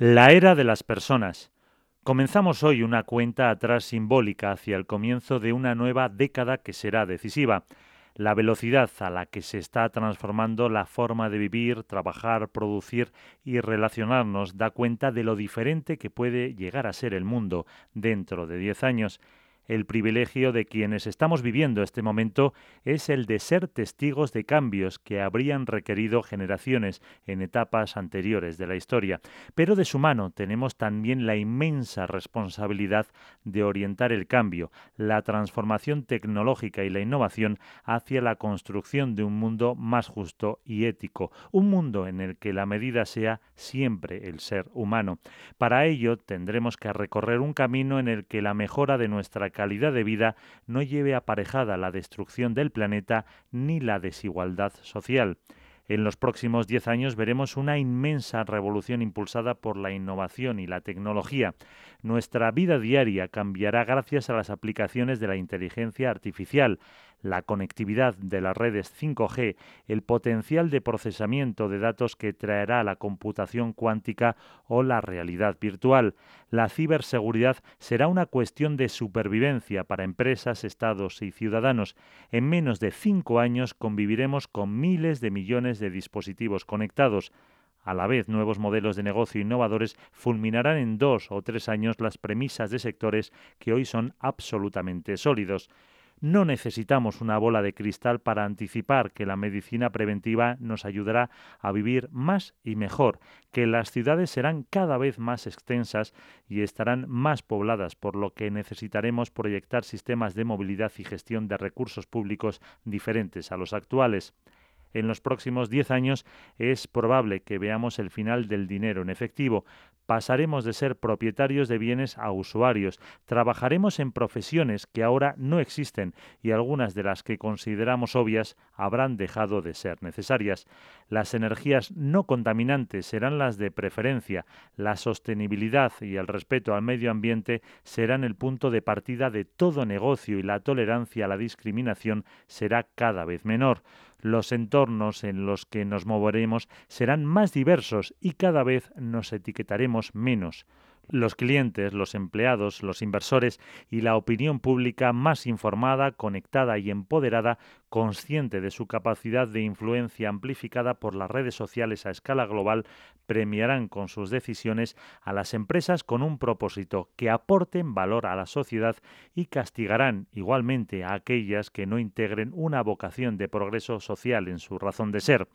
La era de las personas. Comenzamos hoy una cuenta atrás simbólica hacia el comienzo de una nueva década que será decisiva. La velocidad a la que se está transformando la forma de vivir, trabajar, producir y relacionarnos da cuenta de lo diferente que puede llegar a ser el mundo dentro de diez años. El privilegio de quienes estamos viviendo este momento es el de ser testigos de cambios que habrían requerido generaciones en etapas anteriores de la historia. Pero de su mano tenemos también la inmensa responsabilidad de orientar el cambio, la transformación tecnológica y la innovación hacia la construcción de un mundo más justo y ético, un mundo en el que la medida sea siempre el ser humano. Para ello tendremos que recorrer un camino en el que la mejora de nuestra calidad de vida no lleve aparejada la destrucción del planeta ni la desigualdad social. En los próximos diez años veremos una inmensa revolución impulsada por la innovación y la tecnología. Nuestra vida diaria cambiará gracias a las aplicaciones de la inteligencia artificial, la conectividad de las redes 5G, el potencial de procesamiento de datos que traerá la computación cuántica o la realidad virtual. La ciberseguridad será una cuestión de supervivencia para empresas, estados y ciudadanos. En menos de cinco años conviviremos con miles de millones de dispositivos conectados. A la vez, nuevos modelos de negocio innovadores fulminarán en dos o tres años las premisas de sectores que hoy son absolutamente sólidos. No necesitamos una bola de cristal para anticipar que la medicina preventiva nos ayudará a vivir más y mejor, que las ciudades serán cada vez más extensas y estarán más pobladas, por lo que necesitaremos proyectar sistemas de movilidad y gestión de recursos públicos diferentes a los actuales. En los próximos 10 años es probable que veamos el final del dinero en efectivo. Pasaremos de ser propietarios de bienes a usuarios. Trabajaremos en profesiones que ahora no existen y algunas de las que consideramos obvias habrán dejado de ser necesarias. Las energías no contaminantes serán las de preferencia. La sostenibilidad y el respeto al medio ambiente serán el punto de partida de todo negocio y la tolerancia a la discriminación será cada vez menor los entornos en los que nos moveremos serán más diversos y cada vez nos etiquetaremos menos los clientes, los empleados, los inversores y la opinión pública más informada, conectada y empoderada, consciente de su capacidad de influencia amplificada por las redes sociales a escala global, premiarán con sus decisiones a las empresas con un propósito que aporten valor a la sociedad y castigarán igualmente a aquellas que no integren una vocación de progreso social en su razón de ser.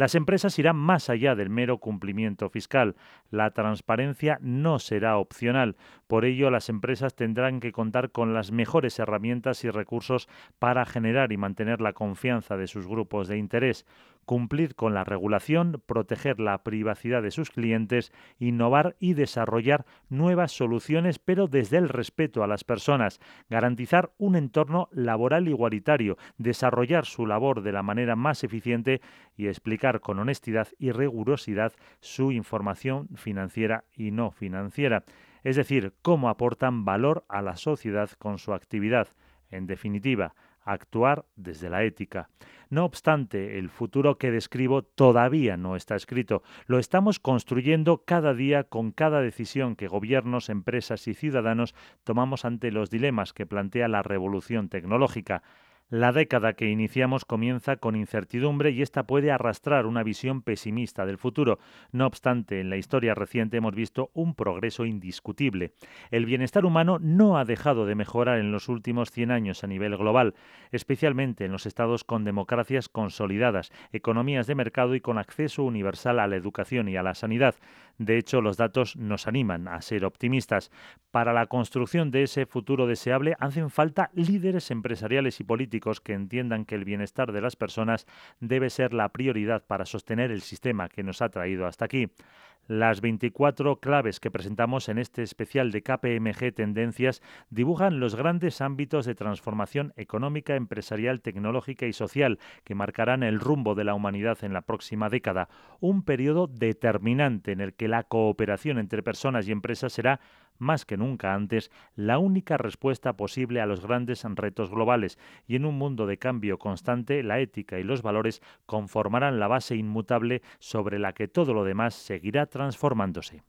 Las empresas irán más allá del mero cumplimiento fiscal. La transparencia no será opcional. Por ello, las empresas tendrán que contar con las mejores herramientas y recursos para generar y mantener la confianza de sus grupos de interés, cumplir con la regulación, proteger la privacidad de sus clientes, innovar y desarrollar nuevas soluciones, pero desde el respeto a las personas, garantizar un entorno laboral igualitario, desarrollar su labor de la manera más eficiente y explicar con honestidad y rigurosidad su información financiera y no financiera, es decir, cómo aportan valor a la sociedad con su actividad. En definitiva, actuar desde la ética. No obstante, el futuro que describo todavía no está escrito. Lo estamos construyendo cada día con cada decisión que gobiernos, empresas y ciudadanos tomamos ante los dilemas que plantea la revolución tecnológica. La década que iniciamos comienza con incertidumbre y esta puede arrastrar una visión pesimista del futuro. No obstante, en la historia reciente hemos visto un progreso indiscutible. El bienestar humano no ha dejado de mejorar en los últimos 100 años a nivel global, especialmente en los estados con democracias consolidadas, economías de mercado y con acceso universal a la educación y a la sanidad. De hecho, los datos nos animan a ser optimistas. Para la construcción de ese futuro deseable hacen falta líderes empresariales y que entiendan que el bienestar de las personas debe ser la prioridad para sostener el sistema que nos ha traído hasta aquí. Las 24 claves que presentamos en este especial de KPMG Tendencias dibujan los grandes ámbitos de transformación económica, empresarial, tecnológica y social que marcarán el rumbo de la humanidad en la próxima década, un periodo determinante en el que la cooperación entre personas y empresas será más que nunca antes, la única respuesta posible a los grandes retos globales, y en un mundo de cambio constante, la ética y los valores conformarán la base inmutable sobre la que todo lo demás seguirá transformándose.